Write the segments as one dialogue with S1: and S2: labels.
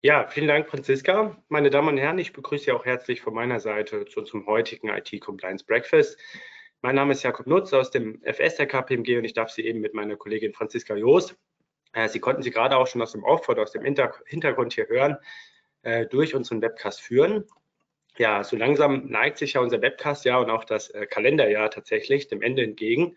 S1: Ja, vielen Dank, Franziska. Meine Damen und Herren, ich begrüße Sie auch herzlich von meiner Seite zu unserem heutigen IT Compliance Breakfast. Mein Name ist Jakob Nutz aus dem FS der KPMG und ich darf Sie eben mit meiner Kollegin Franziska Joos, äh, Sie konnten sie gerade auch schon aus dem Off oder aus dem Hintergrund hier hören, äh, durch unseren Webcast führen. Ja, so langsam neigt sich ja unser Webcast-Jahr und auch das äh, Kalenderjahr tatsächlich dem Ende entgegen.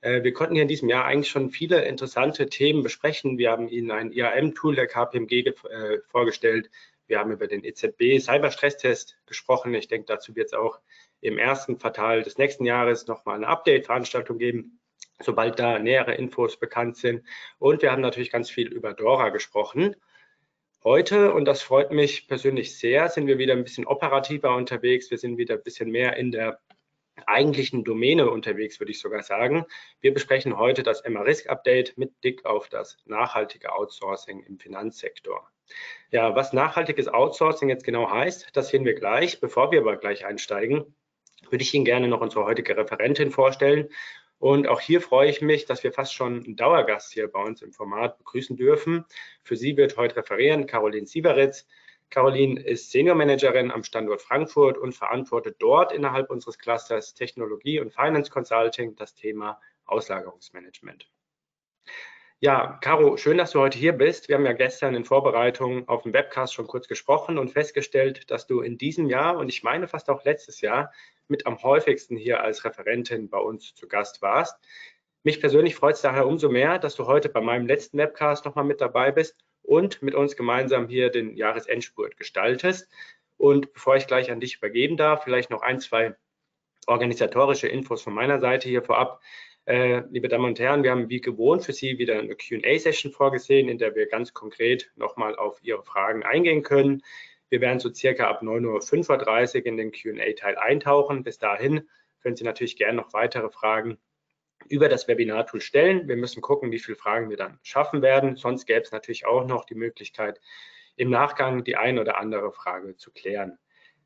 S1: Äh, wir konnten hier in diesem Jahr eigentlich schon viele interessante Themen besprechen. Wir haben Ihnen ein IAM-Tool der KPMG äh, vorgestellt. Wir haben über den EZB Cyberstresstest gesprochen. Ich denke, dazu wird es auch im ersten Quartal des nächsten Jahres nochmal eine Update-Veranstaltung geben, sobald da nähere Infos bekannt sind. Und wir haben natürlich ganz viel über Dora gesprochen. Heute, und das freut mich persönlich sehr, sind wir wieder ein bisschen operativer unterwegs. Wir sind wieder ein bisschen mehr in der eigentlichen Domäne unterwegs, würde ich sogar sagen. Wir besprechen heute das MA-Risk-Update mit Blick auf das nachhaltige Outsourcing im Finanzsektor. Ja, was nachhaltiges Outsourcing jetzt genau heißt, das sehen wir gleich. Bevor wir aber gleich einsteigen, würde ich Ihnen gerne noch unsere heutige Referentin vorstellen. Und auch hier freue ich mich, dass wir fast schon einen Dauergast hier bei uns im Format begrüßen dürfen. Für Sie wird heute referieren Caroline Sieberitz. Caroline ist Senior Managerin am Standort Frankfurt und verantwortet dort innerhalb unseres Clusters Technologie und Finance Consulting das Thema Auslagerungsmanagement. Ja, Caro, schön, dass du heute hier bist. Wir haben ja gestern in Vorbereitung auf dem Webcast schon kurz gesprochen und festgestellt, dass du in diesem Jahr und ich meine fast auch letztes Jahr mit am häufigsten hier als Referentin bei uns zu Gast warst. Mich persönlich freut es daher umso mehr, dass du heute bei meinem letzten Webcast nochmal mit dabei bist und mit uns gemeinsam hier den Jahresendspurt gestaltest. Und bevor ich gleich an dich übergeben darf, vielleicht noch ein, zwei organisatorische Infos von meiner Seite hier vorab. Äh, liebe Damen und Herren, wir haben wie gewohnt für Sie wieder eine QA-Session vorgesehen, in der wir ganz konkret nochmal auf Ihre Fragen eingehen können. Wir werden so circa ab 9.35 Uhr in den QA-Teil eintauchen. Bis dahin können Sie natürlich gerne noch weitere Fragen über das Webinar-Tool stellen. Wir müssen gucken, wie viele Fragen wir dann schaffen werden. Sonst gäbe es natürlich auch noch die Möglichkeit, im Nachgang die ein oder andere Frage zu klären.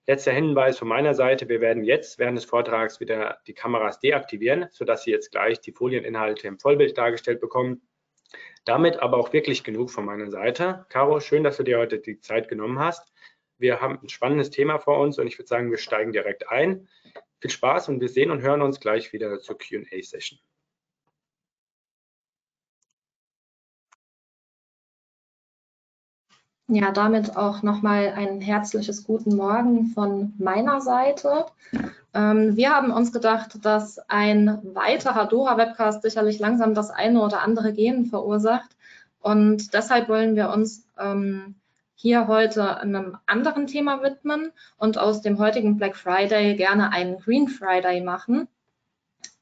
S1: Letzter Hinweis von meiner Seite. Wir werden jetzt während des Vortrags wieder die Kameras deaktivieren, sodass Sie jetzt gleich die Folieninhalte im Vollbild dargestellt bekommen. Damit aber auch wirklich genug von meiner Seite. Caro, schön, dass du dir heute die Zeit genommen hast. Wir haben ein spannendes Thema vor uns und ich würde sagen, wir steigen direkt ein. Viel Spaß und wir sehen und hören uns gleich wieder zur QA-Session.
S2: Ja, damit auch nochmal ein herzliches Guten Morgen von meiner Seite. Ähm, wir haben uns gedacht, dass ein weiterer Dora-Webcast sicherlich langsam das eine oder andere Gehen verursacht. Und deshalb wollen wir uns ähm, hier heute einem anderen Thema widmen und aus dem heutigen Black Friday gerne einen Green Friday machen.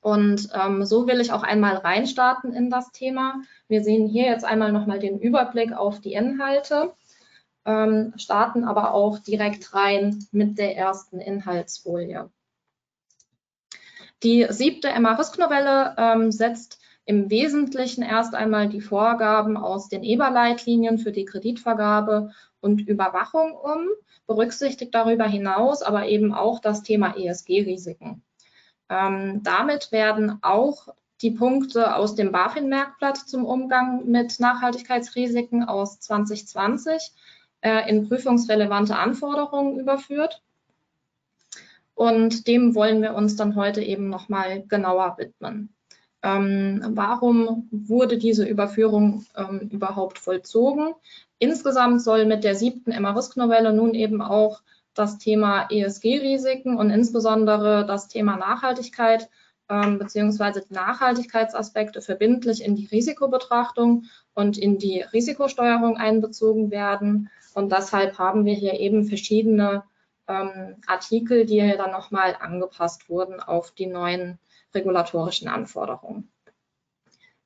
S2: Und ähm, so will ich auch einmal reinstarten in das Thema. Wir sehen hier jetzt einmal nochmal den Überblick auf die Inhalte, ähm, starten aber auch direkt rein mit der ersten Inhaltsfolie. Die siebte Emma-Risk-Novelle ähm, setzt im Wesentlichen erst einmal die Vorgaben aus den EBA-Leitlinien für die Kreditvergabe und Überwachung um, berücksichtigt darüber hinaus aber eben auch das Thema ESG-Risiken. Ähm, damit werden auch die Punkte aus dem BaFin-Merkblatt zum Umgang mit Nachhaltigkeitsrisiken aus 2020 äh, in prüfungsrelevante Anforderungen überführt. Und dem wollen wir uns dann heute eben nochmal genauer widmen. Ähm, warum wurde diese Überführung ähm, überhaupt vollzogen? Insgesamt soll mit der siebten Emma-Risk-Novelle nun eben auch das Thema ESG-Risiken und insbesondere das Thema Nachhaltigkeit ähm, die Nachhaltigkeitsaspekte verbindlich in die Risikobetrachtung und in die Risikosteuerung einbezogen werden. Und deshalb haben wir hier eben verschiedene ähm, Artikel, die hier dann nochmal angepasst wurden auf die neuen regulatorischen Anforderungen.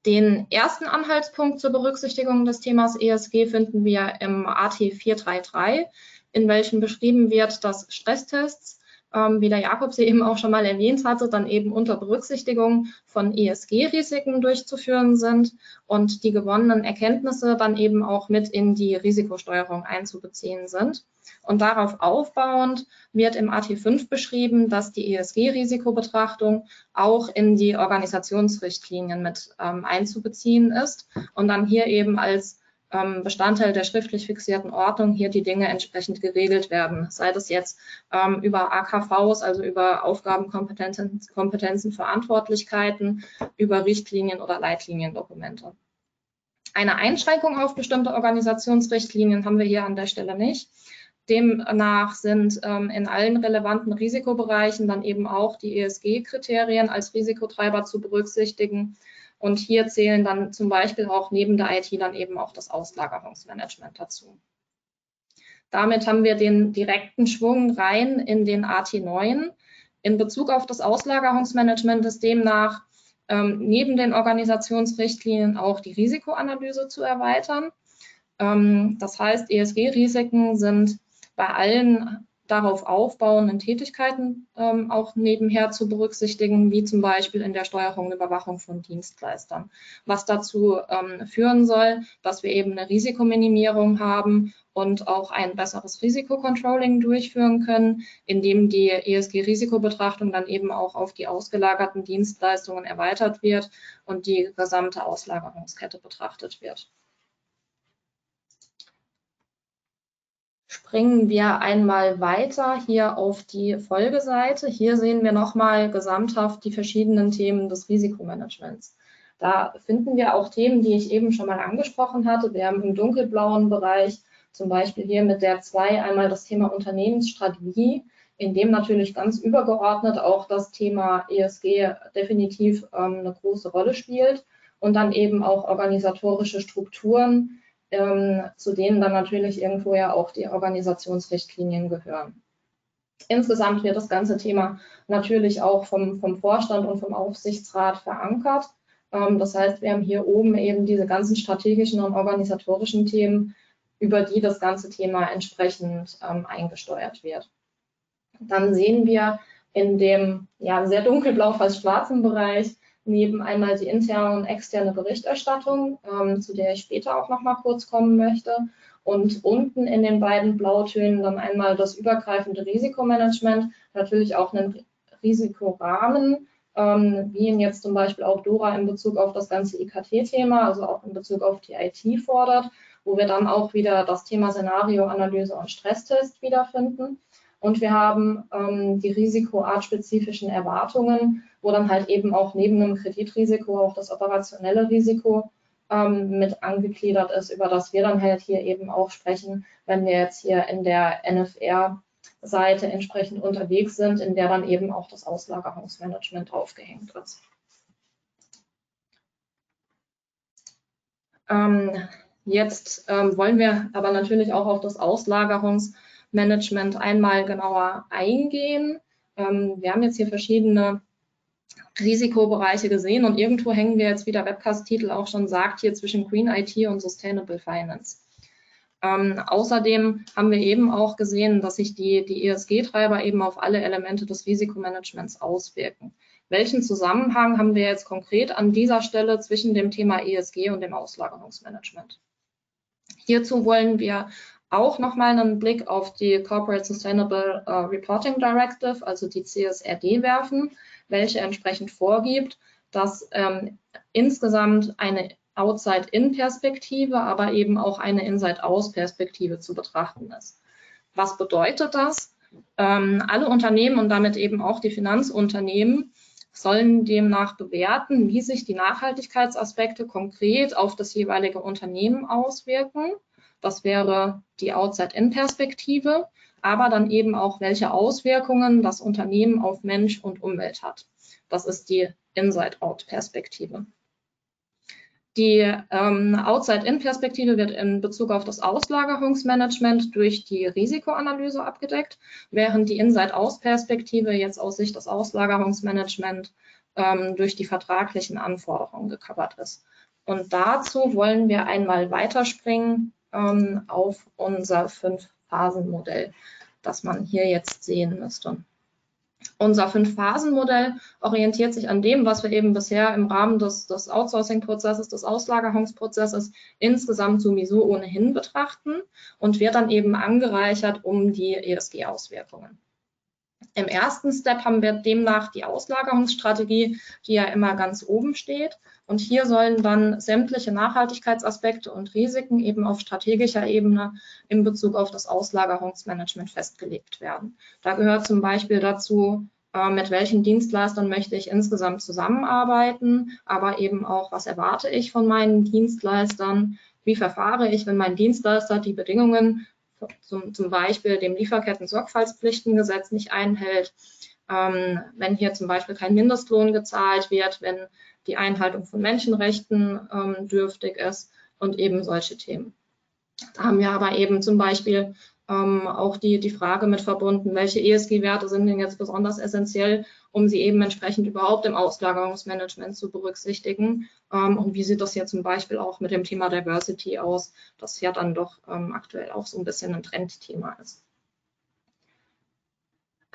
S2: Den ersten Anhaltspunkt zur Berücksichtigung des Themas ESG finden wir im AT 433, in welchem beschrieben wird, dass Stresstests ähm, wie der Jakob sie eben auch schon mal erwähnt hatte, dann eben unter Berücksichtigung von ESG-Risiken durchzuführen sind und die gewonnenen Erkenntnisse dann eben auch mit in die Risikosteuerung einzubeziehen sind. Und darauf aufbauend wird im AT5 beschrieben, dass die ESG-Risikobetrachtung auch in die Organisationsrichtlinien mit ähm, einzubeziehen ist und dann hier eben als ähm, Bestandteil der schriftlich fixierten Ordnung hier die Dinge entsprechend geregelt werden, sei das jetzt ähm, über AKVs, also über Aufgabenkompetenzen, Kompetenzen, Verantwortlichkeiten, über Richtlinien oder Leitliniendokumente. Eine Einschränkung auf bestimmte Organisationsrichtlinien haben wir hier an der Stelle nicht. Demnach sind ähm, in allen relevanten Risikobereichen dann eben auch die ESG-Kriterien als Risikotreiber zu berücksichtigen und hier zählen dann zum Beispiel auch neben der IT dann eben auch das Auslagerungsmanagement dazu. Damit haben wir den direkten Schwung rein in den AT9. In Bezug auf das Auslagerungsmanagement ist demnach ähm, neben den Organisationsrichtlinien auch die Risikoanalyse zu erweitern. Ähm, das heißt, ESG-Risiken sind bei allen darauf aufbauenden Tätigkeiten ähm, auch nebenher zu berücksichtigen, wie zum Beispiel in der Steuerung und Überwachung von Dienstleistern. Was dazu ähm, führen soll, dass wir eben eine Risikominimierung haben und auch ein besseres Risikocontrolling durchführen können, indem die ESG-Risikobetrachtung dann eben auch auf die ausgelagerten Dienstleistungen erweitert wird und die gesamte Auslagerungskette betrachtet wird. Springen wir einmal weiter hier auf die Folgeseite. Hier sehen wir nochmal gesamthaft die verschiedenen Themen des Risikomanagements. Da finden wir auch Themen, die ich eben schon mal angesprochen hatte. Wir haben im dunkelblauen Bereich zum Beispiel hier mit der 2 einmal das Thema Unternehmensstrategie, in dem natürlich ganz übergeordnet auch das Thema ESG definitiv ähm, eine große Rolle spielt und dann eben auch organisatorische Strukturen, ähm, zu denen dann natürlich irgendwo ja auch die Organisationsrichtlinien gehören. Insgesamt wird das ganze Thema natürlich auch vom, vom Vorstand und vom Aufsichtsrat verankert. Ähm, das heißt, wir haben hier oben eben diese ganzen strategischen und organisatorischen Themen, über die das ganze Thema entsprechend ähm, eingesteuert wird. Dann sehen wir in dem ja, sehr dunkelblau, fast schwarzen Bereich neben einmal die interne und externe Berichterstattung, ähm, zu der ich später auch noch mal kurz kommen möchte. Und unten in den beiden Blautönen dann einmal das übergreifende Risikomanagement, natürlich auch einen Risikorahmen, ähm, wie ihn jetzt zum Beispiel auch Dora in Bezug auf das ganze IKT-Thema, also auch in Bezug auf die IT fordert, wo wir dann auch wieder das Thema Szenarioanalyse und Stresstest wiederfinden. Und wir haben ähm, die risikoartspezifischen Erwartungen, wo dann halt eben auch neben dem Kreditrisiko auch das operationelle Risiko ähm, mit angegliedert ist, über das wir dann halt hier eben auch sprechen, wenn wir jetzt hier in der NFR-Seite entsprechend unterwegs sind, in der dann eben auch das Auslagerungsmanagement aufgehängt ist. Ähm, jetzt ähm, wollen wir aber natürlich auch auf das Auslagerungsmanagement Management einmal genauer eingehen. Ähm, wir haben jetzt hier verschiedene Risikobereiche gesehen und irgendwo hängen wir jetzt, wie der Webcast-Titel auch schon sagt, hier zwischen Green IT und Sustainable Finance. Ähm, außerdem haben wir eben auch gesehen, dass sich die, die ESG-Treiber eben auf alle Elemente des Risikomanagements auswirken. Welchen Zusammenhang haben wir jetzt konkret an dieser Stelle zwischen dem Thema ESG und dem Auslagerungsmanagement? Hierzu wollen wir auch nochmal einen Blick auf die Corporate Sustainable uh, Reporting Directive, also die CSRD, werfen, welche entsprechend vorgibt, dass ähm, insgesamt eine Outside-In-Perspektive, aber eben auch eine Inside-Out-Perspektive zu betrachten ist. Was bedeutet das? Ähm, alle Unternehmen und damit eben auch die Finanzunternehmen sollen demnach bewerten, wie sich die Nachhaltigkeitsaspekte konkret auf das jeweilige Unternehmen auswirken das wäre die Outside-In-Perspektive, aber dann eben auch, welche Auswirkungen das Unternehmen auf Mensch und Umwelt hat. Das ist die Inside-Out-Perspektive. Die ähm, Outside-In-Perspektive wird in Bezug auf das Auslagerungsmanagement durch die Risikoanalyse abgedeckt, während die Inside-Out-Perspektive jetzt aus Sicht des Auslagerungsmanagements ähm, durch die vertraglichen Anforderungen gecovert ist. Und dazu wollen wir einmal weiterspringen ähm, auf unser Fünf-Phasen-Modell, das man hier jetzt sehen müsste. Unser Fünf-Phasen-Modell orientiert sich an dem, was wir eben bisher im Rahmen des, des Outsourcing-Prozesses, des Auslagerungsprozesses insgesamt sowieso ohnehin betrachten und wird dann eben angereichert um die ESG-Auswirkungen. Im ersten Step haben wir demnach die Auslagerungsstrategie, die ja immer ganz oben steht. Und hier sollen dann sämtliche Nachhaltigkeitsaspekte und Risiken eben auf strategischer Ebene in Bezug auf das Auslagerungsmanagement festgelegt werden. Da gehört zum Beispiel dazu, äh, mit welchen Dienstleistern möchte ich insgesamt zusammenarbeiten, aber eben auch, was erwarte ich von meinen Dienstleistern, wie verfahre ich, wenn mein Dienstleister die Bedingungen zum, zum Beispiel dem Lieferketten-Sorgfaltspflichtengesetz nicht einhält, ähm, wenn hier zum Beispiel kein Mindestlohn gezahlt wird, wenn die Einhaltung von Menschenrechten ähm, dürftig ist und eben solche Themen. Da haben wir aber eben zum Beispiel ähm, auch die, die Frage mit verbunden, welche ESG-Werte sind denn jetzt besonders essentiell, um sie eben entsprechend überhaupt im Auslagerungsmanagement zu berücksichtigen. Ähm, und wie sieht das hier zum Beispiel auch mit dem Thema Diversity aus, das ja dann doch ähm, aktuell auch so ein bisschen ein Trendthema ist.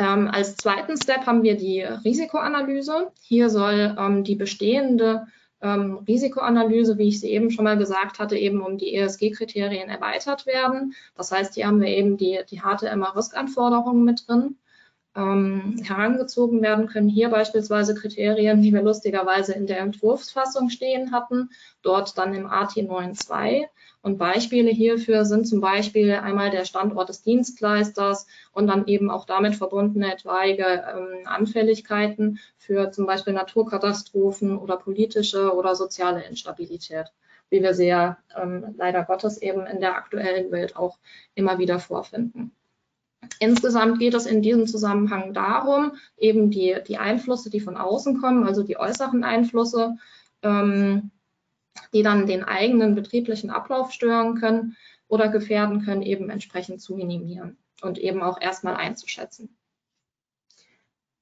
S2: Ähm, als zweiten Step haben wir die Risikoanalyse. Hier soll ähm, die bestehende ähm, Risikoanalyse, wie ich sie eben schon mal gesagt hatte, eben um die ESG-Kriterien erweitert werden. Das heißt, hier haben wir eben die, die harte MA-Risk-Anforderungen mit drin. Ähm, herangezogen werden können hier beispielsweise Kriterien, die wir lustigerweise in der Entwurfsfassung stehen hatten, dort dann im AT 9.2. Und Beispiele hierfür sind zum Beispiel einmal der Standort des Dienstleisters und dann eben auch damit verbundene etwaige ähm, Anfälligkeiten für zum Beispiel Naturkatastrophen oder politische oder soziale Instabilität, wie wir sie ja ähm, leider Gottes eben in der aktuellen Welt auch immer wieder vorfinden. Insgesamt geht es in diesem Zusammenhang darum, eben die, die Einflüsse, die von außen kommen, also die äußeren Einflüsse, ähm, die dann den eigenen betrieblichen Ablauf stören können oder gefährden können, eben entsprechend zu minimieren und eben auch erstmal einzuschätzen.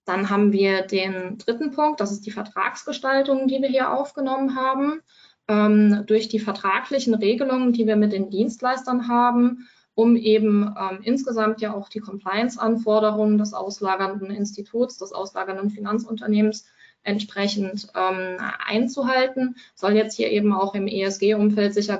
S2: Dann haben wir den dritten Punkt, das ist die Vertragsgestaltung, die wir hier aufgenommen haben. Ähm, durch die vertraglichen Regelungen, die wir mit den Dienstleistern haben, um eben ähm, insgesamt ja auch die Compliance-Anforderungen des auslagernden Instituts, des auslagernden Finanzunternehmens entsprechend ähm, einzuhalten, soll jetzt hier eben auch im ESG-Umfeld sicher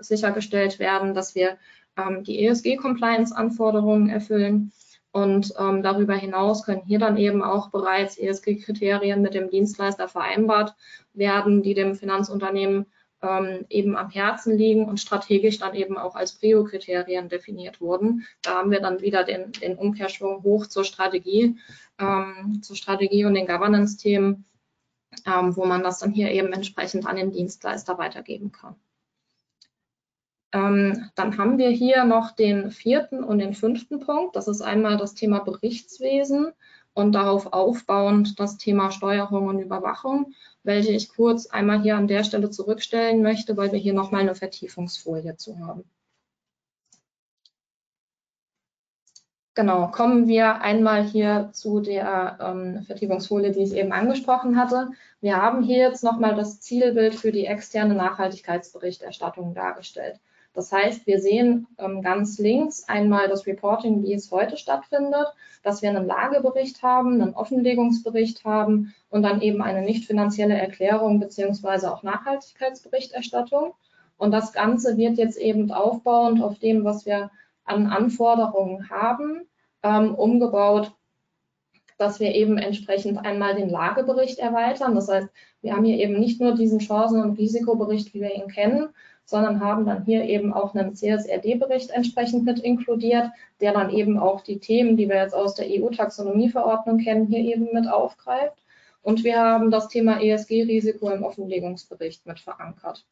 S2: sichergestellt werden, dass wir ähm, die ESG-Compliance-Anforderungen erfüllen. Und ähm, darüber hinaus können hier dann eben auch bereits ESG-Kriterien mit dem Dienstleister vereinbart werden, die dem Finanzunternehmen ähm, eben am Herzen liegen und strategisch dann eben auch als Prio-Kriterien definiert wurden. Da haben wir dann wieder den, den Umkehrschwung hoch zur Strategie, ähm, zur Strategie und den Governance-Themen, ähm, wo man das dann hier eben entsprechend an den Dienstleister weitergeben kann. Ähm, dann haben wir hier noch den vierten und den fünften Punkt. Das ist einmal das Thema Berichtswesen und darauf aufbauend das Thema Steuerung und Überwachung, welche ich kurz einmal hier an der Stelle zurückstellen möchte, weil wir hier nochmal eine Vertiefungsfolie zu haben. Genau, kommen wir einmal hier zu der ähm, Vertiefungsfolie, die ich eben angesprochen hatte. Wir haben hier jetzt nochmal das Zielbild für die externe Nachhaltigkeitsberichterstattung dargestellt. Das heißt, wir sehen ähm, ganz links einmal das Reporting, wie es heute stattfindet, dass wir einen Lagebericht haben, einen Offenlegungsbericht haben und dann eben eine nicht finanzielle Erklärung beziehungsweise auch Nachhaltigkeitsberichterstattung. Und das Ganze wird jetzt eben aufbauend auf dem, was wir an Anforderungen haben, ähm, umgebaut, dass wir eben entsprechend einmal den Lagebericht erweitern. Das heißt, wir haben hier eben nicht nur diesen Chancen- und Risikobericht, wie wir ihn kennen, sondern haben dann hier eben auch einen CSRD-Bericht entsprechend mit inkludiert, der dann eben auch die Themen, die wir jetzt aus der EU-Taxonomieverordnung kennen, hier eben mit aufgreift. Und wir haben das Thema ESG-Risiko im Offenlegungsbericht mit verankert.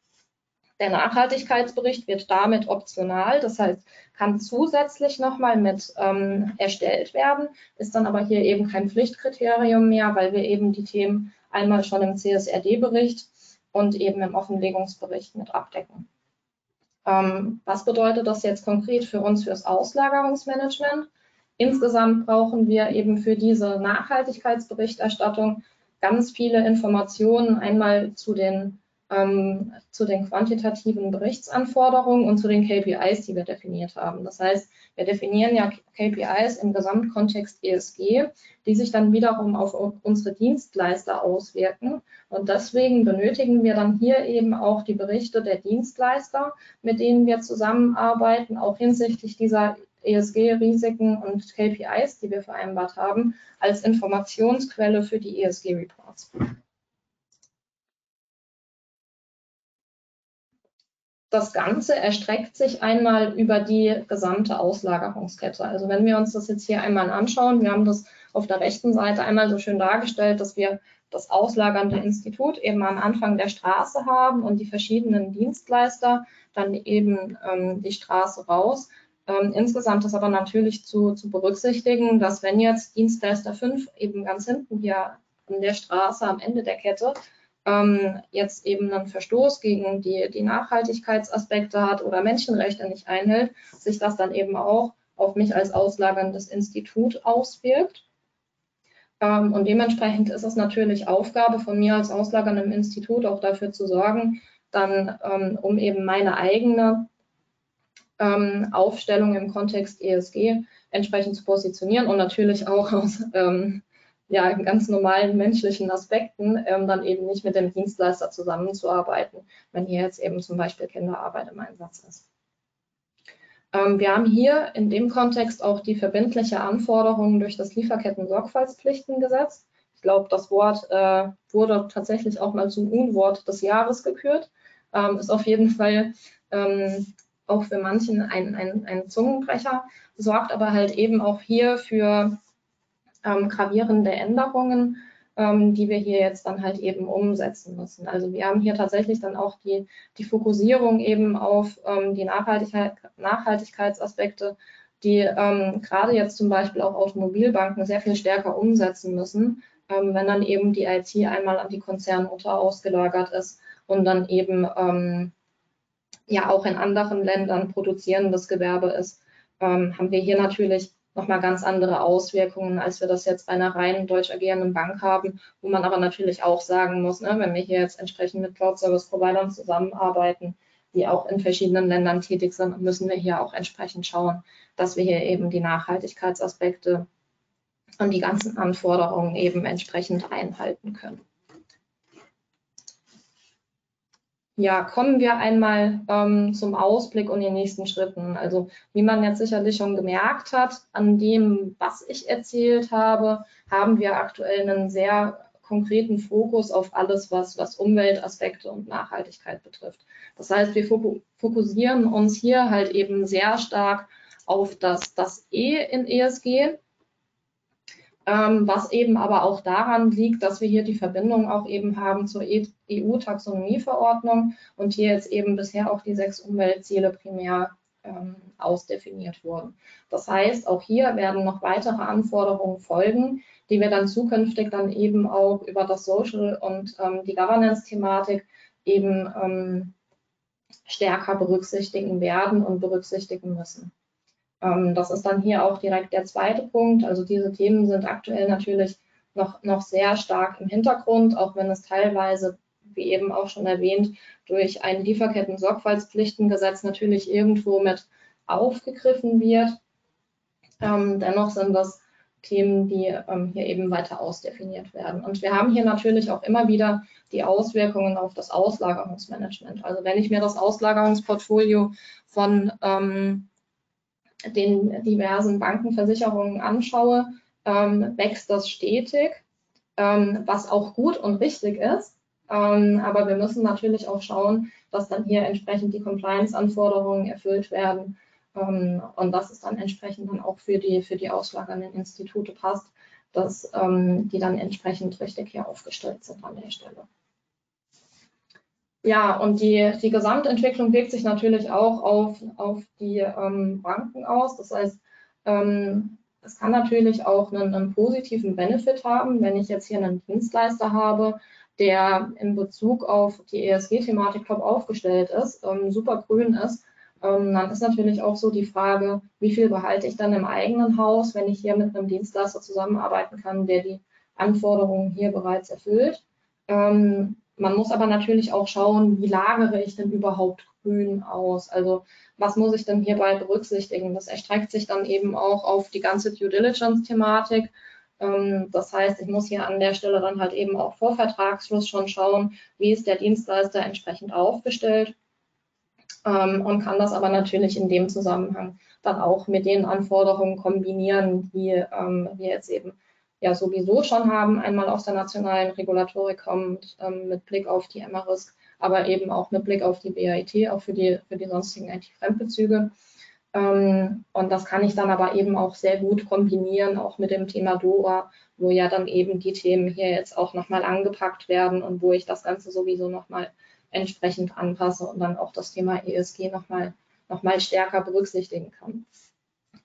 S2: Der Nachhaltigkeitsbericht wird damit optional, das heißt, kann zusätzlich nochmal mit ähm, erstellt werden, ist dann aber hier eben kein Pflichtkriterium mehr, weil wir eben die Themen einmal schon im CSRD-Bericht und eben im Offenlegungsbericht mit abdecken. Ähm, was bedeutet das jetzt konkret für uns fürs Auslagerungsmanagement? Insgesamt brauchen wir eben für diese Nachhaltigkeitsberichterstattung ganz viele Informationen einmal zu den ähm, zu den quantitativen Berichtsanforderungen und zu den KPIs, die wir definiert haben. Das heißt, wir definieren ja KPIs im Gesamtkontext ESG, die sich dann wiederum auf unsere Dienstleister auswirken. Und deswegen benötigen wir dann hier eben auch die Berichte der Dienstleister, mit denen wir zusammenarbeiten, auch hinsichtlich dieser ESG-Risiken und KPIs, die wir vereinbart haben, als Informationsquelle für die ESG-Reports. Das Ganze erstreckt sich einmal über die gesamte Auslagerungskette. Also wenn wir uns das jetzt hier einmal anschauen, wir haben das auf der rechten Seite einmal so schön dargestellt, dass wir das auslagernde Institut eben am Anfang der Straße haben und die verschiedenen Dienstleister dann eben ähm, die Straße raus. Ähm, insgesamt ist aber natürlich zu, zu berücksichtigen, dass wenn jetzt Dienstleister 5 eben ganz hinten hier an der Straße am Ende der Kette ähm, jetzt eben einen Verstoß gegen die, die Nachhaltigkeitsaspekte hat oder Menschenrechte nicht einhält, sich das dann eben auch auf mich als auslagerndes Institut auswirkt. Ähm, und dementsprechend ist es natürlich Aufgabe von mir als auslagerndem Institut auch dafür zu sorgen, dann ähm, um eben meine eigene ähm, Aufstellung im Kontext ESG entsprechend zu positionieren und natürlich auch aus ähm, ja, ganz normalen menschlichen Aspekten ähm, dann eben nicht mit dem Dienstleister zusammenzuarbeiten, wenn hier jetzt eben zum Beispiel Kinderarbeit im Einsatz ist. Ähm, wir haben hier in dem Kontext auch die verbindliche Anforderungen durch das Lieferketten-Sorgfaltspflichtengesetz. Ich glaube, das Wort äh, wurde tatsächlich auch mal zum Unwort des Jahres gekürt. Ähm, ist auf jeden Fall ähm, auch für manchen ein, ein, ein Zungenbrecher, sorgt aber halt eben auch hier für ähm, gravierende Änderungen, ähm, die wir hier jetzt dann halt eben umsetzen müssen. Also wir haben hier tatsächlich dann auch die, die Fokussierung eben auf ähm, die Nachhaltigkeit, Nachhaltigkeitsaspekte, die ähm, gerade jetzt zum Beispiel auch Automobilbanken sehr viel stärker umsetzen müssen, ähm, wenn dann eben die IT einmal an die Konzernmutter ausgelagert ist und dann eben ähm, ja auch in anderen Ländern produzierendes Gewerbe ist, haben wir hier natürlich nochmal ganz andere Auswirkungen, als wir das jetzt bei einer rein deutsch agierenden Bank haben, wo man aber natürlich auch sagen muss, ne, wenn wir hier jetzt entsprechend mit Cloud-Service-Providern zusammenarbeiten, die auch in verschiedenen Ländern tätig sind, müssen wir hier auch entsprechend schauen, dass wir hier eben die Nachhaltigkeitsaspekte und die ganzen Anforderungen eben entsprechend einhalten können. Ja, kommen wir einmal ähm, zum Ausblick und den nächsten Schritten. Also wie man jetzt sicherlich schon gemerkt hat, an dem, was ich erzählt habe, haben wir aktuell einen sehr konkreten Fokus auf alles, was, was Umweltaspekte und Nachhaltigkeit betrifft. Das heißt, wir fokussieren uns hier halt eben sehr stark auf das, das E in ESG, ähm, was eben aber auch daran liegt, dass wir hier die Verbindung auch eben haben zur EU-Taxonomieverordnung und hier jetzt eben bisher auch die sechs Umweltziele primär ähm, ausdefiniert wurden. Das heißt, auch hier werden noch weitere Anforderungen folgen, die wir dann zukünftig dann eben auch über das Social und ähm, die Governance-Thematik eben ähm, stärker berücksichtigen werden und berücksichtigen müssen. Ähm, das ist dann hier auch direkt der zweite Punkt. Also diese Themen sind aktuell natürlich noch, noch sehr stark im Hintergrund, auch wenn es teilweise, wie eben auch schon erwähnt, durch ein Lieferketten-Sorgfaltspflichtengesetz natürlich irgendwo mit aufgegriffen wird. Ähm, dennoch sind das Themen, die ähm, hier eben weiter ausdefiniert werden. Und wir haben hier natürlich auch immer wieder die Auswirkungen auf das Auslagerungsmanagement. Also wenn ich mir das Auslagerungsportfolio von ähm, den diversen Bankenversicherungen anschaue, ähm, wächst das stetig, ähm, was auch gut und richtig ist. Ähm, aber wir müssen natürlich auch schauen, dass dann hier entsprechend die Compliance-Anforderungen erfüllt werden ähm, und dass es dann entsprechend dann auch für die, für die auslagernden Institute passt, dass ähm, die dann entsprechend richtig hier aufgestellt sind an der Stelle. Ja, und die, die Gesamtentwicklung wirkt sich natürlich auch auf, auf die ähm, Banken aus. Das heißt, ähm, es kann natürlich auch einen, einen, positiven Benefit haben, wenn ich jetzt hier einen Dienstleister habe, der in Bezug auf die ESG-Thematik top aufgestellt ist, ähm, super grün ist. Ähm, dann ist natürlich auch so die Frage, wie viel behalte ich dann im eigenen Haus, wenn ich hier mit einem Dienstleister zusammenarbeiten kann, der die Anforderungen hier bereits erfüllt. Ähm, Man muss aber natürlich auch schauen, wie lagere ich denn überhaupt grün aus? Also was muss ich denn hierbei berücksichtigen? Das erstreckt sich dann eben auch auf die ganze Due Diligence-Thematik. Ähm, das heißt, ich muss hier an der Stelle dann halt eben auch vor Vertragsschluss schon schauen, wie ist der Dienstleister entsprechend aufgestellt ähm, und kann das aber natürlich in dem Zusammenhang dann auch mit den Anforderungen kombinieren, die ähm, wir jetzt eben ja sowieso schon haben, einmal aus der nationalen Regulatorik kommt, ähm, mit Blick auf die MRISC, aber eben auch mit Blick auf die BAIT, auch für die, für die sonstigen IT-Fremdbezüge. Ähm, und das kann ich dann aber eben auch sehr gut kombinieren, auch mit dem Thema DORA, wo ja dann eben die Themen hier jetzt auch nochmal angepackt werden und wo ich das Ganze sowieso nochmal entsprechend anpasse und dann auch das Thema ESG nochmal noch mal stärker berücksichtigen kann.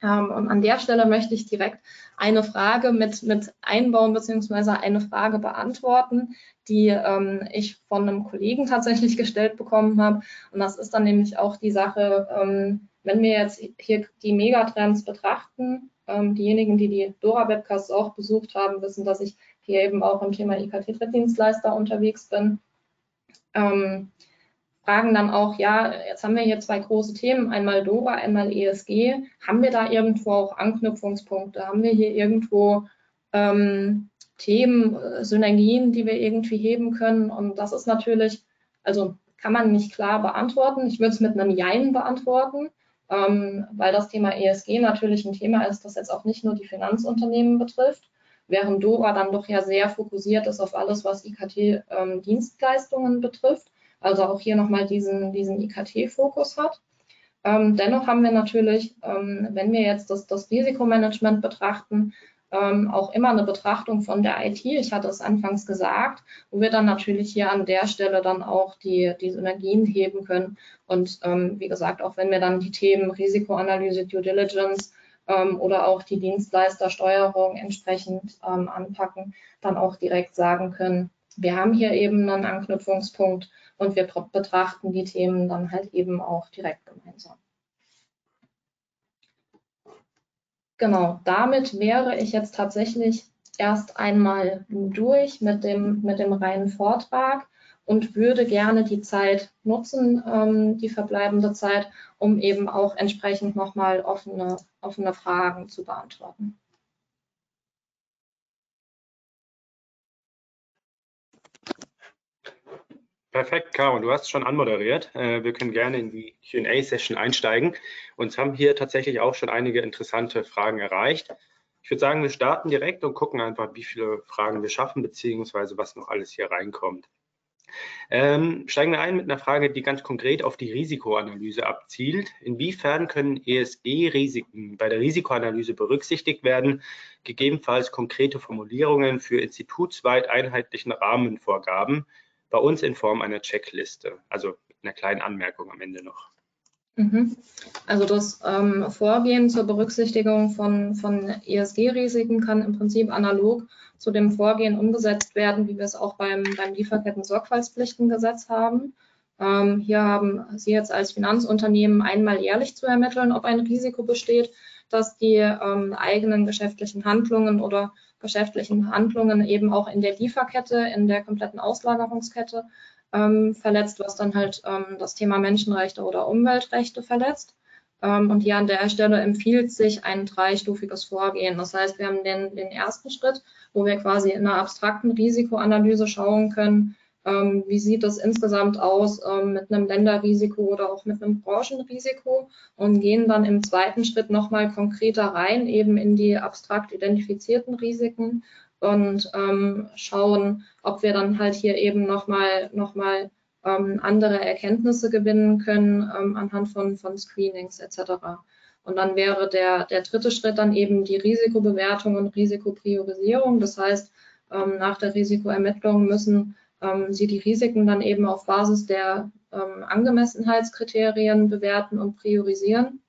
S2: Ähm, und an der Stelle möchte ich direkt eine Frage mit, mit einbauen beziehungsweise eine Frage beantworten, die ähm, ich von einem Kollegen tatsächlich gestellt bekommen habe. Und das ist dann nämlich auch die Sache, ähm, wenn wir jetzt hier die Megatrends betrachten, ähm, diejenigen, die die Dora-Webcasts auch besucht haben, wissen, dass ich hier eben auch im Thema IKT-Drittdienstleister unterwegs bin. Fragen dann auch, ja, jetzt haben wir hier zwei große Themen, einmal DORA, einmal ESG. Haben wir da irgendwo auch Anknüpfungspunkte? Haben wir hier irgendwo ähm, Themen, äh, Synergien, die wir irgendwie heben können? Und das ist natürlich, also kann man nicht klar beantworten. Ich würde es mit einem Jein beantworten, ähm, weil das Thema ESG natürlich ein Thema ist, das jetzt auch nicht nur die Finanzunternehmen betrifft, während DORA dann doch ja sehr fokussiert ist auf alles, was IKT-Dienstleistungen ähm, betrifft also auch hier nochmal diesen, diesen IKT-Fokus hat. Ähm, dennoch haben wir natürlich, ähm, wenn wir jetzt das, das Risikomanagement betrachten, ähm, auch immer eine Betrachtung von der IT. Ich hatte es anfangs gesagt, wo wir dann natürlich hier an der Stelle dann auch die, die Synergien heben können. Und ähm, wie gesagt, auch wenn wir dann die Themen Risikoanalyse, Due Diligence ähm, oder auch die Dienstleistersteuerung entsprechend ähm, anpacken, dann auch direkt sagen können, wir haben hier eben einen Anknüpfungspunkt und wir betrachten die Themen dann halt eben auch direkt gemeinsam. Genau, damit wäre ich jetzt tatsächlich erst einmal durch mit dem, mit dem reinen Vortrag und würde gerne die Zeit nutzen, ähm, die verbleibende Zeit, um eben auch entsprechend nochmal offene, offene Fragen zu beantworten.
S1: Perfekt, Caro, du hast schon anmoderiert. Äh, wir können gerne in die QA-Session einsteigen. Uns haben hier tatsächlich auch schon einige interessante Fragen erreicht. Ich würde sagen, wir starten direkt und gucken einfach, wie viele Fragen wir schaffen, beziehungsweise was noch alles hier reinkommt. Ähm, steigen wir ein mit einer Frage, die ganz konkret auf die Risikoanalyse abzielt. Inwiefern können ESG-Risiken bei der Risikoanalyse berücksichtigt werden, gegebenenfalls konkrete Formulierungen für institutsweit einheitlichen Rahmenvorgaben, bei uns in Form einer Checkliste, also einer kleinen Anmerkung am Ende noch.
S2: Mhm. Also das ähm, Vorgehen zur Berücksichtigung von, von ESG-Risiken kann im Prinzip analog zu dem Vorgehen umgesetzt werden, wie wir es auch beim, beim Lieferketten-Sorgfaltspflichtengesetz haben. Ähm, hier haben Sie jetzt als Finanzunternehmen einmal jährlich zu ermitteln, ob ein Risiko besteht, dass die ähm, eigenen geschäftlichen Handlungen oder geschäftlichen Handlungen eben auch in der Lieferkette, in der kompletten Auslagerungskette ähm, verletzt, was dann halt ähm, das Thema Menschenrechte oder Umweltrechte verletzt. Ähm, und hier an der Stelle empfiehlt sich ein dreistufiges Vorgehen. Das heißt, wir haben den, den ersten Schritt, wo wir quasi in einer abstrakten Risikoanalyse schauen können, ähm, wie sieht das insgesamt aus ähm, mit einem Länderrisiko oder auch mit einem Branchenrisiko und gehen dann im zweiten Schritt nochmal konkreter rein, eben in die abstrakt identifizierten Risiken und ähm, schauen, ob wir dann halt hier eben nochmal noch mal, ähm, andere Erkenntnisse gewinnen können ähm, anhand von, von Screenings etc. Und dann wäre der, der dritte Schritt dann eben die Risikobewertung und Risikopriorisierung. Das heißt, ähm, nach der Risikoermittlung müssen ähm, sie die Risiken dann eben auf Basis der ähm, Angemessenheitskriterien bewerten und priorisieren.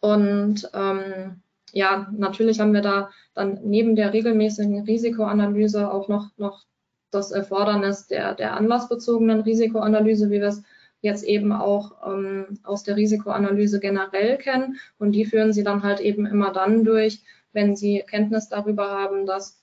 S2: Und ähm, ja, natürlich haben wir da dann neben der regelmäßigen Risikoanalyse auch noch, noch das Erfordernis der, der anlassbezogenen Risikoanalyse, wie wir es jetzt eben auch ähm, aus der Risikoanalyse generell kennen. Und die führen Sie dann halt eben immer dann durch, wenn Sie Kenntnis darüber haben, dass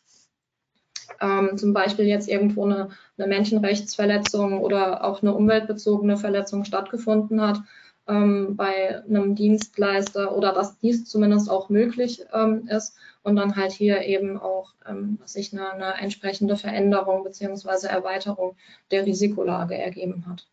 S2: ähm, zum Beispiel jetzt irgendwo eine, eine, Menschenrechtsverletzung oder auch eine umweltbezogene Verletzung stattgefunden hat ähm, bei einem Dienstleister oder dass dies zumindest auch möglich ähm, ist und dann halt hier eben auch ähm, sich eine, eine entsprechende Veränderung beziehungsweise Erweiterung der Risikolage ergeben hat.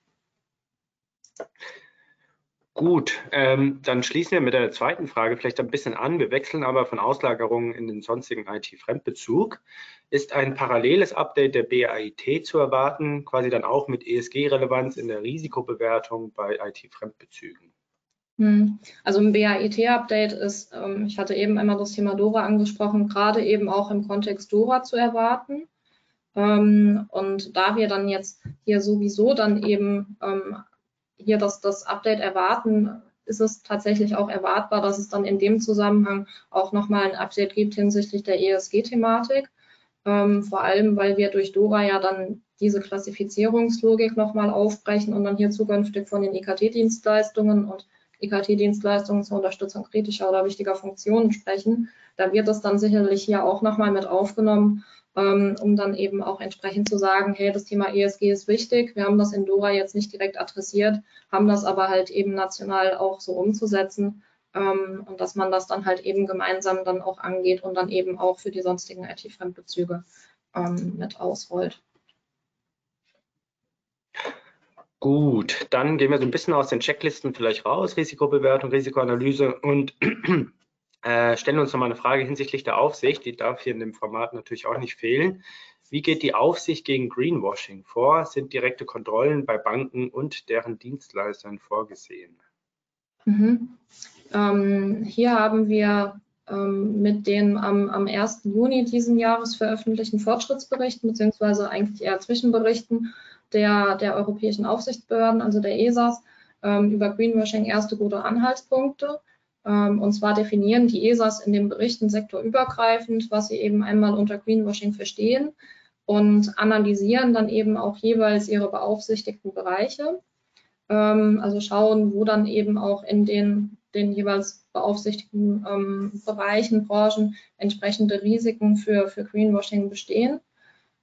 S1: Gut, ähm, dann schließen wir mit der zweiten Frage vielleicht ein bisschen an. Wir wechseln aber von Auslagerungen in den sonstigen IT-Fremdbezug. Ist ein paralleles Update der BAIT zu erwarten, quasi dann auch mit ESG-Relevanz in der Risikobewertung bei IT-Fremdbezügen?
S2: Hm. Also ein BAIT-Update ist, ähm, ich hatte eben einmal das Thema Dora angesprochen, gerade eben auch im Kontext Dora zu erwarten. Ähm, und da wir dann jetzt hier sowieso dann eben ähm, hier das, das Update erwarten, ist es tatsächlich auch erwartbar, dass es dann in dem Zusammenhang auch nochmal ein Update gibt hinsichtlich der ESG-Thematik. Ähm, vor allem, weil wir durch Dora ja dann diese Klassifizierungslogik nochmal aufbrechen und dann hier zukünftig von den IKT-Dienstleistungen und IKT-Dienstleistungen zur Unterstützung kritischer oder wichtiger Funktionen sprechen. Da wird das dann sicherlich hier auch nochmal mit aufgenommen um dann eben auch entsprechend zu sagen, hey, das Thema ESG ist wichtig. Wir haben das in Dora jetzt nicht direkt adressiert, haben das aber halt eben national auch so umzusetzen ähm, und dass man das dann halt eben gemeinsam dann auch angeht und dann eben auch für die sonstigen IT-Fremdbezüge ähm, mit ausrollt.
S1: Gut, dann gehen wir so ein bisschen aus den Checklisten vielleicht raus, Risikobewertung, Risikoanalyse und äh, stellen uns nochmal eine Frage hinsichtlich der Aufsicht. Die darf hier in dem Format natürlich auch nicht fehlen. Wie geht die Aufsicht gegen Greenwashing vor? Sind direkte Kontrollen bei Banken und deren Dienstleistern vorgesehen?
S2: Mhm. Ähm, hier haben wir ähm, mit den am, am 1. Juni diesen Jahres veröffentlichten Fortschrittsberichten, beziehungsweise eigentlich eher Zwischenberichten der, der europäischen Aufsichtsbehörden, also der ESAs, ähm, über Greenwashing erste gute Anhaltspunkte. Ähm, und zwar definieren die ESAs in den Berichten sektorübergreifend, was sie eben einmal unter Greenwashing verstehen und analysieren dann eben auch jeweils ihre beaufsichtigten Bereiche. Ähm, also schauen, wo dann eben auch in den, den jeweils beaufsichtigten ähm, Bereichen, Branchen entsprechende Risiken für, für Greenwashing bestehen.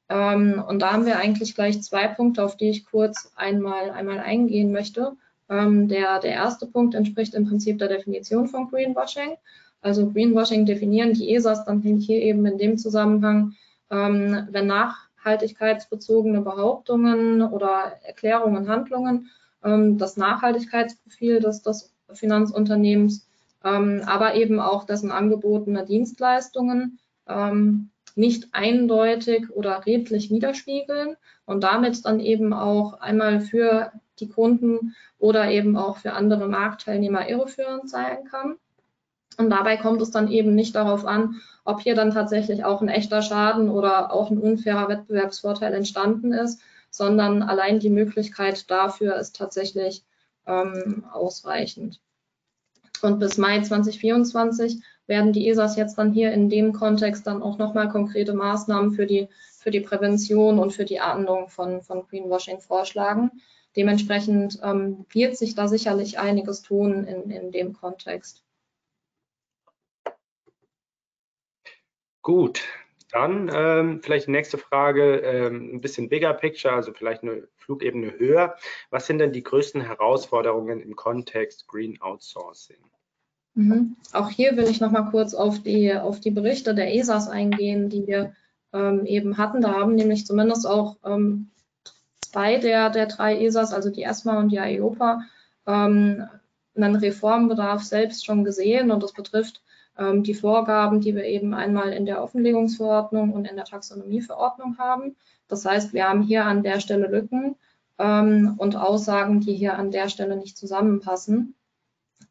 S2: und da haben wir eigentlich gleich zwei Punkte, auf die ich kurz einmal, einmal eingehen möchte. Ähm, der, der erste Punkt entspricht im Prinzip der Definition von Greenwashing. Also Greenwashing definieren die ESAs dann hier eben in dem Zusammenhang, ähm, wenn nachhaltigkeitsbezogene Behauptungen oder Erklärungen, Handlungen, ähm, das Nachhaltigkeitsprofil des, des Finanzunternehmens, ähm, aber eben auch dessen angebotene Dienstleistungen ähm, nicht eindeutig oder redlich widerspiegeln und damit dann eben auch einmal für die Kunden oder eben auch für andere Marktteilnehmer irreführend sein kann. Und dabei kommt es dann eben nicht darauf an, ob hier dann tatsächlich auch ein echter Schaden oder auch ein unfairer Wettbewerbsvorteil entstanden ist, sondern allein die Möglichkeit dafür ist tatsächlich ähm, ausreichend. Und bis Mai 2024 werden die ESAs jetzt dann hier in dem Kontext dann auch nochmal konkrete Maßnahmen für die, für die Prävention und für die Ahndung von, von Greenwashing vorschlagen. Dementsprechend ähm, wird sich da sicherlich einiges tun in, in dem Kontext.
S1: Gut, dann ähm, vielleicht die nächste Frage, ähm, ein bisschen bigger picture, also vielleicht eine Flugebene höher. Was sind denn die größten Herausforderungen im Kontext Green Outsourcing?
S2: Mhm. Auch hier will ich noch mal kurz auf die, auf die Berichte der ESAs eingehen, die wir ähm, eben hatten. Da haben nämlich zumindest auch ähm, zwei der, der drei ESAs, also die ESMA und die IOPA, ähm, einen Reformbedarf selbst schon gesehen und das betrifft ähm, die Vorgaben, die wir eben einmal in der Offenlegungsverordnung und in der Taxonomieverordnung haben. Das heißt, wir haben hier an der Stelle Lücken ähm, und Aussagen, die hier an der Stelle nicht zusammenpassen,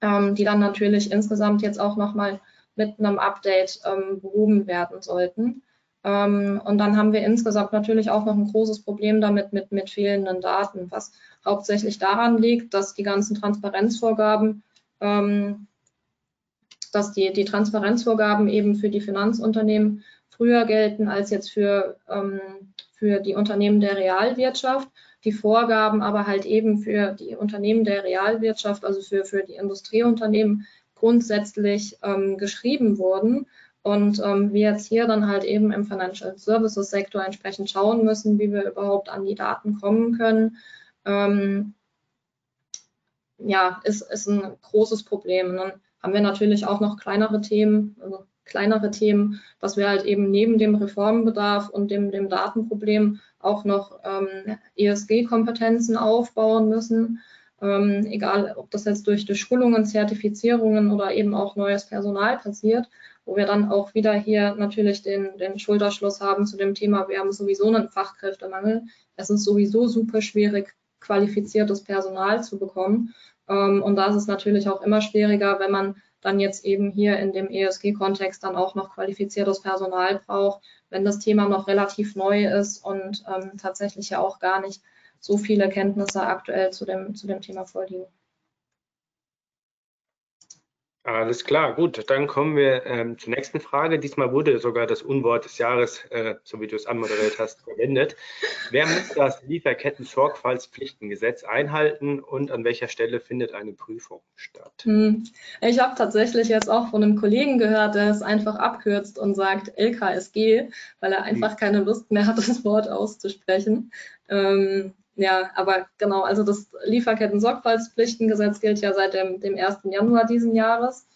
S2: ähm, die dann natürlich insgesamt jetzt auch nochmal mit einem Update ähm, behoben werden sollten. Ähm, und dann haben wir insgesamt natürlich auch noch ein großes Problem damit mit, mit fehlenden Daten, was hauptsächlich daran liegt, dass die ganzen Transparenzvorgaben, ähm, dass die, die Transparenzvorgaben eben für die Finanzunternehmen früher gelten als jetzt für, ähm, für die Unternehmen der Realwirtschaft. Die Vorgaben aber halt eben für die Unternehmen der Realwirtschaft, also für, für die Industrieunternehmen, grundsätzlich ähm, geschrieben wurden Und ähm, wir jetzt hier dann halt eben im Financial Services Sektor entsprechend schauen müssen, wie wir überhaupt an die Daten kommen können. Ähm, ja, ist, ist ein großes Problem. Und dann haben wir natürlich auch noch kleinere Themen, also kleinere Themen, was wir halt eben neben dem Reformbedarf und dem, dem Datenproblem auch noch ähm, ESG-Kompetenzen aufbauen müssen. Ähm, egal, ob das jetzt durch, durch Schulungen, Zertifizierungen oder eben auch neues Personal passiert, wo wir dann auch wieder hier natürlich den, den Schulterschluss haben zu dem Thema, wir haben sowieso einen Fachkräftemangel. Es ist sowieso super schwierig, qualifiziertes Personal zu bekommen. Ähm, und da ist es natürlich auch immer schwieriger, wenn man dann jetzt eben hier in dem ESG-Kontext dann auch noch qualifiziertes Personal braucht, wenn das Thema noch relativ neu ist und ähm, tatsächlich ja auch gar nicht so viele Kenntnisse aktuell zu dem, zu dem Thema vorliegen.
S1: Alles klar, gut. Dann kommen wir ähm, zur nächsten Frage. Diesmal wurde sogar das Unwort des Jahres, äh, so wie du es anmoderiert hast, verwendet. Wer muss das Lieferketten-Sorgfaltspflichtengesetz einhalten und an welcher Stelle findet eine Prüfung statt? Hm.
S2: Ich habe tatsächlich jetzt auch von einem Kollegen gehört, der es einfach abkürzt und sagt LKSG, weil er einfach hm. keine Lust mehr hat, das Wort auszusprechen. Ähm, ja, aber genau, also das Lieferketten-Sorgfaltspflichtengesetz gilt ja seit dem, dem 1. Januar diesen Jahres.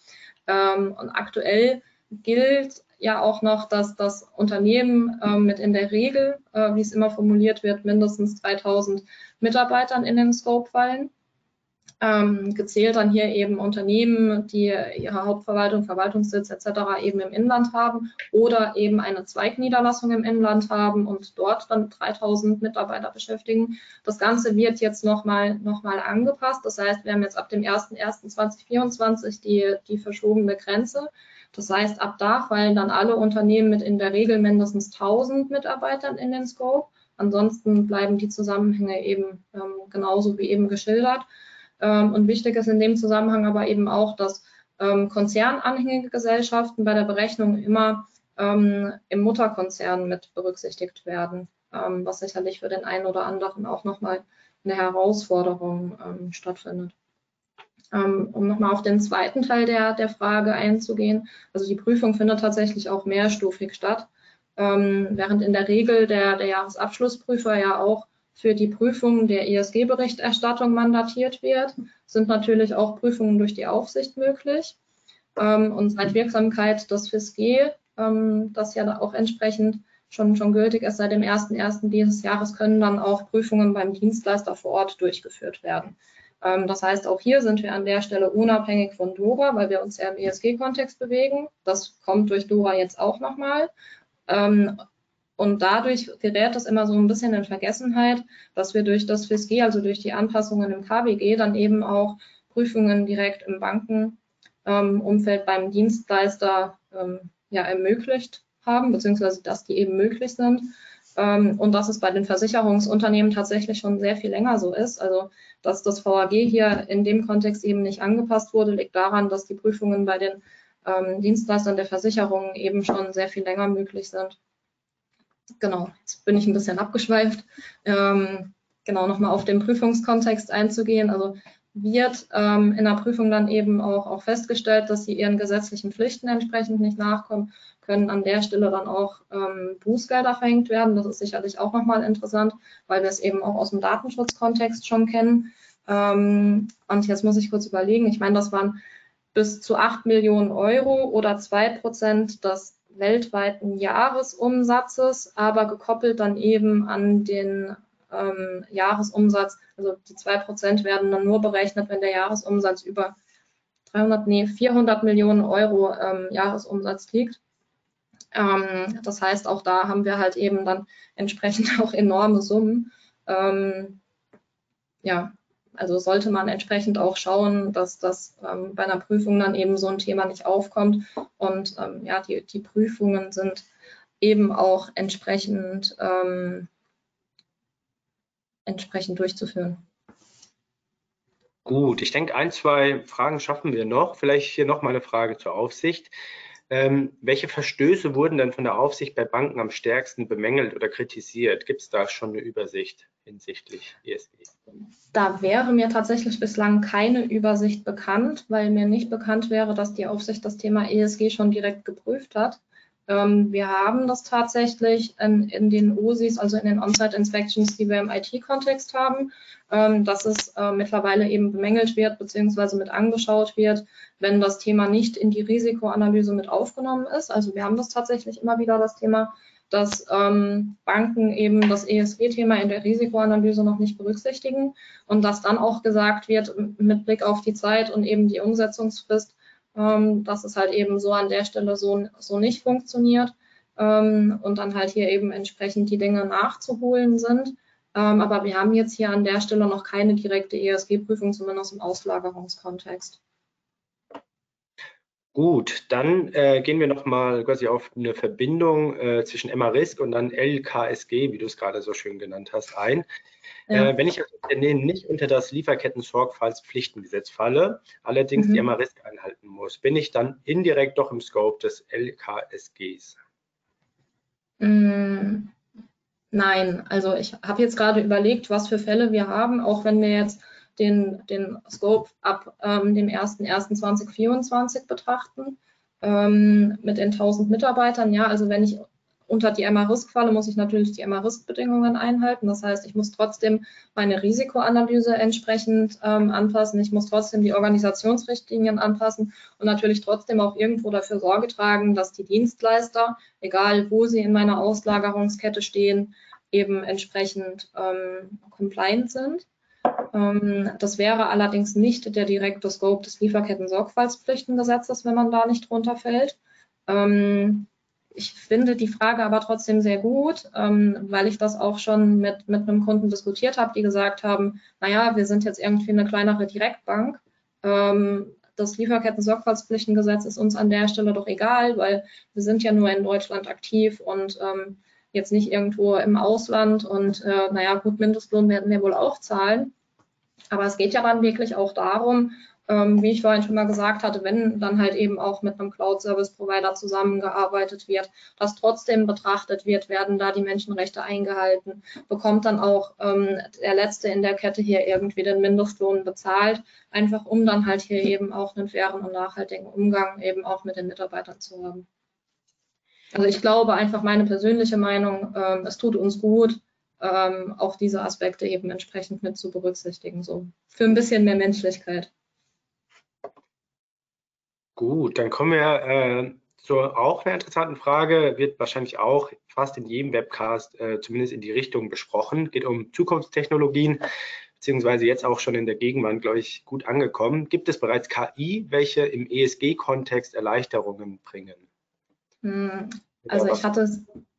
S2: Ähm, und aktuell gilt ja auch noch, dass das Unternehmen ähm, mit in der Regel, äh, wie es immer formuliert wird, mindestens 3000 Mitarbeitern in den Scope fallen ähm, gezählt dann hier eben Unternehmen, die ihre Hauptverwaltung, Verwaltungssitz etc. eben im Inland haben oder eben eine Zweigniederlassung im Inland haben und dort dann 3000 Mitarbeiter beschäftigen. Das Ganze wird jetzt nochmal noch mal angepasst. Das heißt, wir haben jetzt ab dem 01.01.2024 die, die verschobene Grenze. Das heißt, ab da fallen dann alle Unternehmen mit in der Regel mindestens 1000 Mitarbeitern in den Scope. Ansonsten bleiben die Zusammenhänge eben ähm, genauso wie eben geschildert. Ähm, und wichtig ist in dem Zusammenhang aber eben auch, dass ähm, konzernanhängige Gesellschaften bei der Berechnung immer ähm, im Mutterkonzern mit berücksichtigt werden, was sicherlich für den einen oder anderen auch nochmal eine Herausforderung stattfindet. Um nochmal auf den zweiten Teil der, der Frage einzugehen, also die Prüfung findet tatsächlich auch mehrstufig statt, während in der Regel der, der Jahresabschlussprüfer ja auch für die Prüfung der ESG-Berichterstattung mandatiert wird, sind natürlich auch Prüfungen durch die Aufsicht möglich. Ähm, und seit Wirksamkeit des FISG, ähm, das ja auch entsprechend schon, schon gültig ist seit dem 1.1. dieses Jahres, können dann auch Prüfungen beim Dienstleister vor Ort durchgeführt werden. Ähm, das heißt, auch hier sind wir an der Stelle unabhängig von Dora, weil wir uns ja im ESG-Kontext bewegen. Das kommt durch Dora jetzt auch nochmal. Und dadurch gerät es immer so ein bisschen in Vergessenheit, dass wir durch das FISG, also durch die Anpassungen im KWG, dann eben auch Prüfungen direkt im Bankenumfeld ähm, beim Dienstleister ähm, ja, ermöglicht haben, beziehungsweise dass die eben möglich sind. Ähm, und dass es bei den Versicherungsunternehmen tatsächlich schon sehr viel länger so ist. Also, dass das VAG hier in dem Kontext eben nicht angepasst wurde, liegt daran, dass die Prüfungen bei den ähm, Dienstleistern der Versicherungen eben schon sehr viel länger möglich sind genau, jetzt bin ich ein bisschen abgeschweift. Ähm, genau, nochmal auf den Prüfungskontext einzugehen. Also wird ähm, in der Prüfung dann eben auch, auch festgestellt, dass sie ihren gesetzlichen Pflichten entsprechend nicht nachkommen, können an der Stelle dann auch ähm, Bußgelder verhängt werden. Das ist sicherlich auch nochmal interessant, weil wir es eben auch aus dem Datenschutzkontext schon kennen. Ähm, und jetzt muss ich kurz überlegen, ich meine, das waren bis zu 8 Millionen Euro oder 2 Prozent des weltweiten Jahresumsatzes, aber gekoppelt dann eben an den ähm, Jahresumsatz. Also die zwei Prozent werden dann nur berechnet, wenn der Jahresumsatz über 300, nee, 400 Millionen Euro ähm, Jahresumsatz liegt. Ähm, das heißt, auch da haben wir halt eben dann entsprechend auch enorme Summen. Ähm, ja, also sollte man entsprechend auch schauen, dass das ähm, bei einer Prüfung dann eben so ein Thema nicht aufkommt. Und ähm, ja, die, die Prüfungen sind eben auch entsprechend, ähm, entsprechend durchzuführen.
S1: Gut, ich denke, ein, zwei Fragen schaffen wir noch. Vielleicht hier noch mal eine Frage zur Aufsicht. Ähm, welche Verstöße wurden denn von der Aufsicht bei Banken am stärksten bemängelt oder kritisiert? Gibt es da schon eine Übersicht hinsichtlich ESG?
S2: Da wäre mir tatsächlich bislang keine Übersicht bekannt, weil mir nicht bekannt wäre, dass die Aufsicht das Thema ESG schon direkt geprüft hat. Ähm, wir haben das tatsächlich in, in den OSIs, also in den On-Site-Inspections, die wir im IT-Kontext haben, ähm, dass es äh, mittlerweile eben bemängelt wird beziehungsweise mit angeschaut wird, wenn das Thema nicht in die Risikoanalyse mit aufgenommen ist. Also wir haben das tatsächlich immer wieder das Thema, dass ähm, Banken eben das ESG-Thema in der Risikoanalyse noch nicht berücksichtigen und dass dann auch gesagt wird, mit Blick auf die Zeit und eben die Umsetzungsfrist, ähm, dass es halt eben so an der Stelle so, so nicht funktioniert ähm, und dann halt hier eben entsprechend die Dinge nachzuholen sind. Ähm, aber wir haben jetzt hier an der Stelle noch keine direkte ESG-Prüfung, zumindest im Auslagerungskontext.
S1: Gut, dann äh, gehen wir nochmal quasi auf eine Verbindung äh, zwischen MA-Risk und dann LKSG, wie du es gerade so schön genannt hast, ein. Ja. Äh, wenn ich als Unternehmen nicht unter das Lieferketten-Sorgfaltspflichtengesetz falle, allerdings mhm. die MA-Risk einhalten muss, bin ich dann indirekt doch im Scope des LKSGs?
S2: Mm, nein, also ich habe jetzt gerade überlegt, was für Fälle wir haben, auch wenn wir jetzt den, den Scope ab ähm, dem 01.01.2024 betrachten, ähm, mit den 1000 Mitarbeitern. Ja, also wenn ich unter die MA-Risk falle, muss ich natürlich die MA-Risk-Bedingungen einhalten. Das heißt, ich muss trotzdem meine Risikoanalyse entsprechend ähm, anpassen. Ich muss trotzdem die Organisationsrichtlinien anpassen und natürlich trotzdem auch irgendwo dafür Sorge tragen, dass die Dienstleister, egal wo sie in meiner Auslagerungskette stehen, eben entsprechend ähm, compliant sind. Ähm, das wäre allerdings nicht der direkte Scope des Lieferketten-Sorgfaltspflichtengesetzes, wenn man da nicht drunter fällt. Ähm, ich finde die Frage aber trotzdem sehr gut, ähm, weil ich das auch schon mit, mit einem Kunden diskutiert habe, die gesagt haben, naja, wir sind jetzt irgendwie eine kleinere Direktbank. das Lieferketten-Sorgfaltspflichtengesetz ist uns an der Stelle doch egal, weil wir sind ja nur in Deutschland aktiv und jetzt nicht irgendwo im Ausland und äh, naja, gut, Mindestlohn werden wir wohl auch zahlen. Aber es geht ja dann wirklich auch darum, ähm, wie ich vorhin schon mal gesagt hatte, wenn dann halt eben auch mit einem Cloud-Service-Provider zusammengearbeitet wird, dass trotzdem betrachtet wird, werden da die Menschenrechte eingehalten, bekommt dann auch ähm, der Letzte in der Kette hier irgendwie den Mindestlohn bezahlt, einfach um dann halt hier eben auch einen fairen und nachhaltigen Umgang eben auch mit den Mitarbeitern zu haben. Also ich glaube einfach meine persönliche Meinung, ähm, es tut uns gut, ähm, auch diese Aspekte eben entsprechend mit zu berücksichtigen, so für ein bisschen mehr Menschlichkeit.
S1: Gut, dann kommen wir äh, zu auch einer interessanten Frage, wird wahrscheinlich auch fast in jedem Webcast äh, zumindest in die Richtung besprochen, geht um Zukunftstechnologien, beziehungsweise jetzt auch schon in der Gegenwart, glaube ich, gut angekommen. Gibt es bereits KI, welche im ESG-Kontext Erleichterungen bringen?
S2: Hm, also ich hatte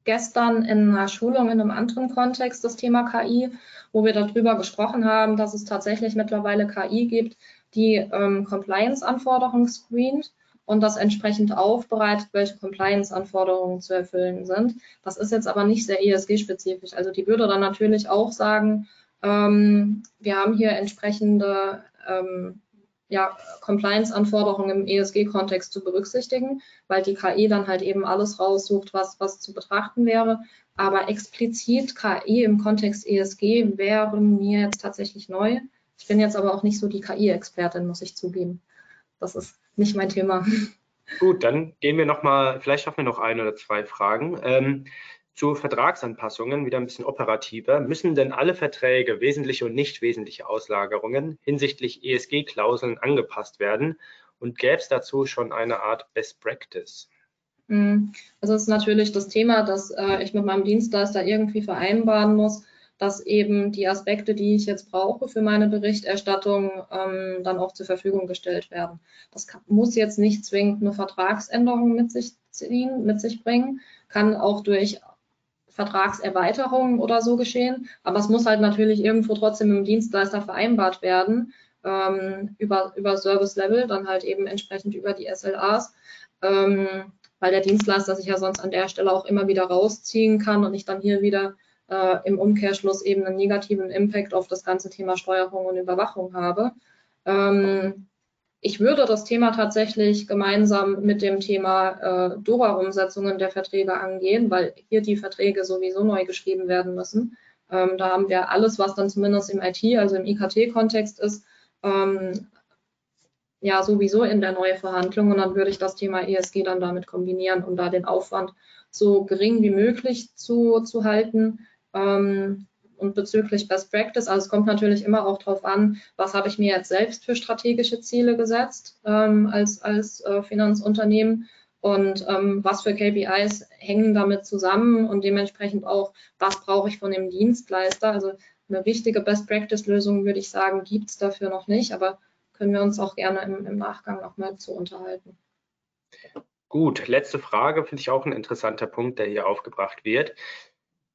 S2: gestern in einer Schulung in einem anderen Kontext das Thema KI, wo wir darüber gesprochen haben, dass es tatsächlich mittlerweile KI gibt, die ähm, Compliance-Anforderungen screent und das entsprechend aufbereitet, welche Compliance-Anforderungen zu erfüllen sind. Das ist jetzt aber nicht sehr ESG-spezifisch. Also die würde dann natürlich auch sagen, ähm, wir haben hier entsprechende ähm, ja, Compliance-Anforderungen im ESG-Kontext zu berücksichtigen, weil die KI dann halt eben alles raussucht, was, was zu betrachten wäre. Aber explizit KI im Kontext ESG wäre mir jetzt tatsächlich neu. Ich bin jetzt aber auch nicht so die KI-Expertin, muss ich zugeben. Das ist nicht mein Thema.
S1: Gut, dann gehen wir nochmal, vielleicht schaffen wir noch ein oder zwei Fragen. Ähm, zu Vertragsanpassungen, wieder ein bisschen operativer. Müssen denn alle Verträge, wesentliche und nicht wesentliche Auslagerungen hinsichtlich ESG-Klauseln angepasst werden? Und gäbe es dazu schon eine Art Best Practice?
S2: Hm, also es ist natürlich das Thema, dass äh, ich mit meinem Dienstleister irgendwie vereinbaren muss, dass eben die Aspekte, die ich jetzt brauche für meine Berichterstattung, ähm, dann auch zur Verfügung gestellt werden. Das kann, muss jetzt nicht zwingend eine Vertragsänderung mit sich ziehen, mit sich bringen, kann auch durch Vertragserweiterungen oder so geschehen. Aber es muss halt natürlich irgendwo trotzdem dem Dienstleister vereinbart werden ähm, über, über Service Level, dann halt eben entsprechend über die SLAs, ähm, weil der Dienstleister sich ja sonst an der Stelle auch immer wieder rausziehen kann und ich dann hier wieder äh, im Umkehrschluss eben einen negativen Impact auf das ganze Thema Steuerung und Überwachung habe. Ähm, Ich würde das Thema tatsächlich gemeinsam mit dem Thema äh, DORA-Umsetzungen der Verträge angehen, weil hier die Verträge sowieso neu geschrieben werden müssen. Ähm, da haben wir alles, was dann zumindest im IT, also im IKT-Kontext ist, ähm, ja sowieso in der Neuverhandlung. Und dann würde ich das Thema ESG dann damit kombinieren, um da den Aufwand so gering wie möglich zu, zu halten. Ähm, und bezüglich Best Practice, also es kommt natürlich immer auch darauf an, was habe ich mir jetzt selbst für strategische Ziele gesetzt ähm, als, als äh, Finanzunternehmen und ähm, was für KPIs hängen damit zusammen und dementsprechend auch, was brauche ich von dem Dienstleister. Also eine richtige Best Practice Lösung, würde ich sagen, gibt es dafür noch nicht, aber können wir uns auch gerne im, im Nachgang nochmal zu unterhalten.
S1: Gut, letzte Frage finde ich auch ein interessanter Punkt, der hier aufgebracht wird.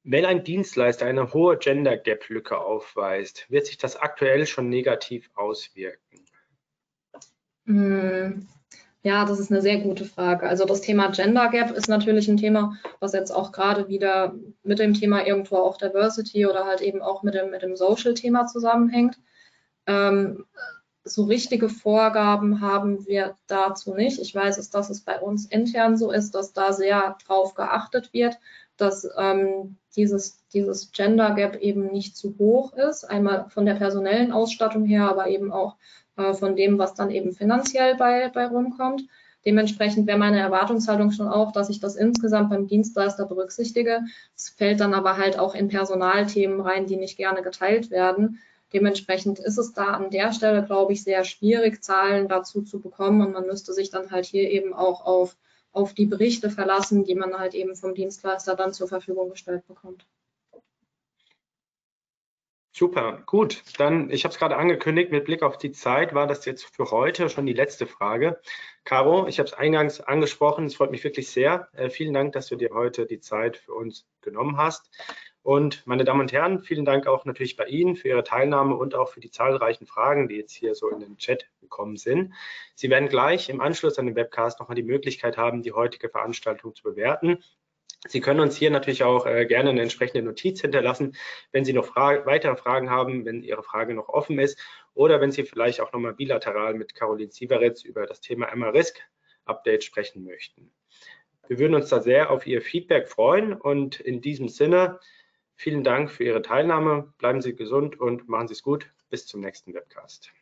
S1: Wenn ein Dienstleister eine hohe Gender Gap Lücke aufweist, wird sich das aktuell schon negativ auswirken?
S2: Hm, ja, das ist eine sehr gute Frage. Also das Thema Gender Gap ist natürlich ein Thema, was jetzt auch gerade wieder mit dem Thema irgendwo auch Diversity oder halt eben auch mit dem, mit dem Social-Thema zusammenhängt. Ähm, so richtige Vorgaben haben wir dazu nicht. Ich weiß, dass es bei uns intern so ist, dass da sehr drauf geachtet wird, dass ähm, dieses, dieses Gender Gap eben nicht zu hoch ist. Einmal von der personellen Ausstattung her, aber eben auch äh, von dem, was dann eben finanziell bei, bei rumkommt. Dementsprechend wäre meine Erwartungshaltung schon auch, dass ich das insgesamt beim Dienstleister berücksichtige. Es fällt dann aber halt auch in Personalthemen rein, die nicht gerne geteilt werden. Dementsprechend ist es da an der Stelle, glaube ich, sehr schwierig, Zahlen dazu zu bekommen und man müsste sich dann halt hier eben auch auf auf die Berichte verlassen, die man halt eben vom Dienstleister dann zur Verfügung gestellt bekommt.
S1: Super, gut. Dann, ich habe es gerade angekündigt, mit Blick auf die Zeit war das jetzt für heute schon die letzte Frage. Caro, ich habe es eingangs angesprochen, es freut mich wirklich sehr. Äh, vielen Dank, dass du dir heute die Zeit für uns genommen hast. Und meine Damen und Herren, vielen Dank auch natürlich bei Ihnen für Ihre Teilnahme und auch für die zahlreichen Fragen, die jetzt hier so in den Chat gekommen sind. Sie werden gleich im Anschluss an den Webcast nochmal die Möglichkeit haben, die heutige Veranstaltung zu bewerten. Sie können uns hier natürlich auch äh, gerne eine entsprechende Notiz hinterlassen, wenn Sie noch Fra weitere Fragen haben, wenn Ihre Frage noch offen ist oder wenn Sie vielleicht auch nochmal bilateral mit Caroline Sieveritz über das Thema MR-Risk Update sprechen möchten. Wir würden uns da sehr auf Ihr Feedback freuen und in diesem Sinne Vielen Dank für Ihre Teilnahme. Bleiben Sie gesund und machen Sie es gut. Bis zum nächsten Webcast.